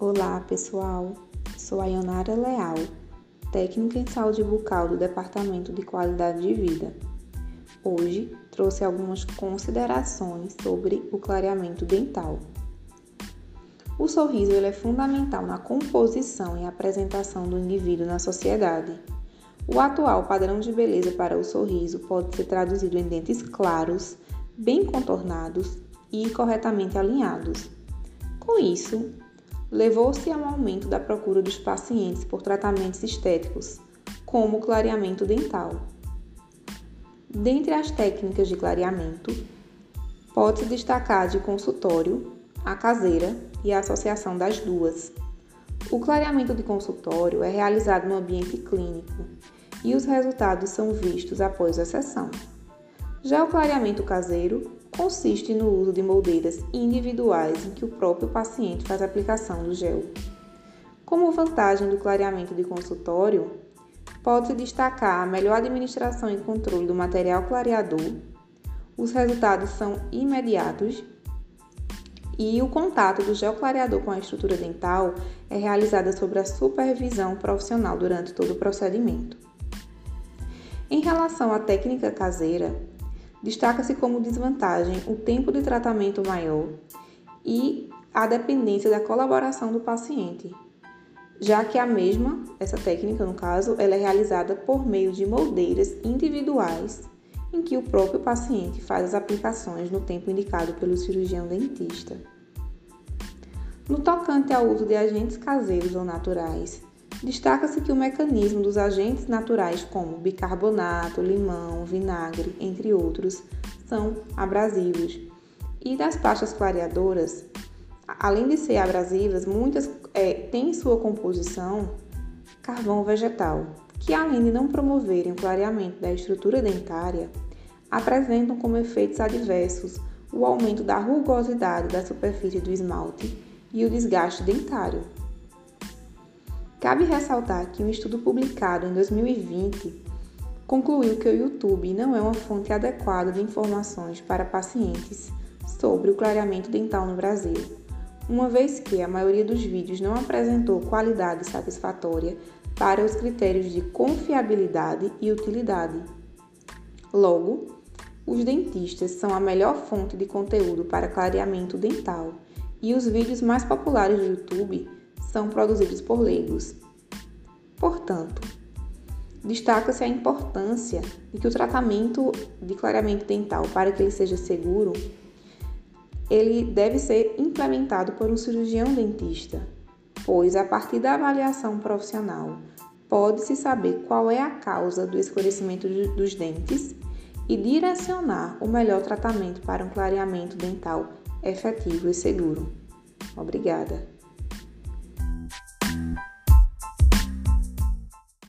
Olá, pessoal. Sou a Ionara Leal, técnica em saúde bucal do Departamento de Qualidade de Vida. Hoje trouxe algumas considerações sobre o clareamento dental. O sorriso é fundamental na composição e apresentação do indivíduo na sociedade. O atual padrão de beleza para o sorriso pode ser traduzido em dentes claros, bem contornados e corretamente alinhados. Com isso, levou-se a um aumento da procura dos pacientes por tratamentos estéticos, como o clareamento dental. Dentre as técnicas de clareamento, pode-se destacar de consultório, a caseira e a associação das duas. O clareamento de consultório é realizado no ambiente clínico e os resultados são vistos após a sessão. Já o clareamento caseiro consiste no uso de moldeiras individuais em que o próprio paciente faz a aplicação do gel. Como vantagem do clareamento de consultório, pode-se destacar a melhor administração e controle do material clareador, os resultados são imediatos e o contato do gel clareador com a estrutura dental é realizada sob a supervisão profissional durante todo o procedimento. Em relação à técnica caseira, Destaca-se como desvantagem o tempo de tratamento maior e a dependência da colaboração do paciente, já que a mesma, essa técnica no caso, ela é realizada por meio de moldeiras individuais em que o próprio paciente faz as aplicações no tempo indicado pelo cirurgião dentista. No tocante ao uso de agentes caseiros ou naturais, Destaca-se que o mecanismo dos agentes naturais, como bicarbonato, limão, vinagre, entre outros, são abrasivos. E das pastas clareadoras, além de ser abrasivas, muitas é, têm em sua composição carvão vegetal, que além de não promoverem o clareamento da estrutura dentária, apresentam como efeitos adversos o aumento da rugosidade da superfície do esmalte e o desgaste dentário. Cabe ressaltar que um estudo publicado em 2020 concluiu que o YouTube não é uma fonte adequada de informações para pacientes sobre o clareamento dental no Brasil, uma vez que a maioria dos vídeos não apresentou qualidade satisfatória para os critérios de confiabilidade e utilidade. Logo, os dentistas são a melhor fonte de conteúdo para clareamento dental e os vídeos mais populares do YouTube são produzidos por leigos. Portanto, destaca-se a importância de que o tratamento de clareamento dental, para que ele seja seguro, ele deve ser implementado por um cirurgião dentista, pois a partir da avaliação profissional pode-se saber qual é a causa do escurecimento dos dentes e direcionar o melhor tratamento para um clareamento dental efetivo e seguro. Obrigada.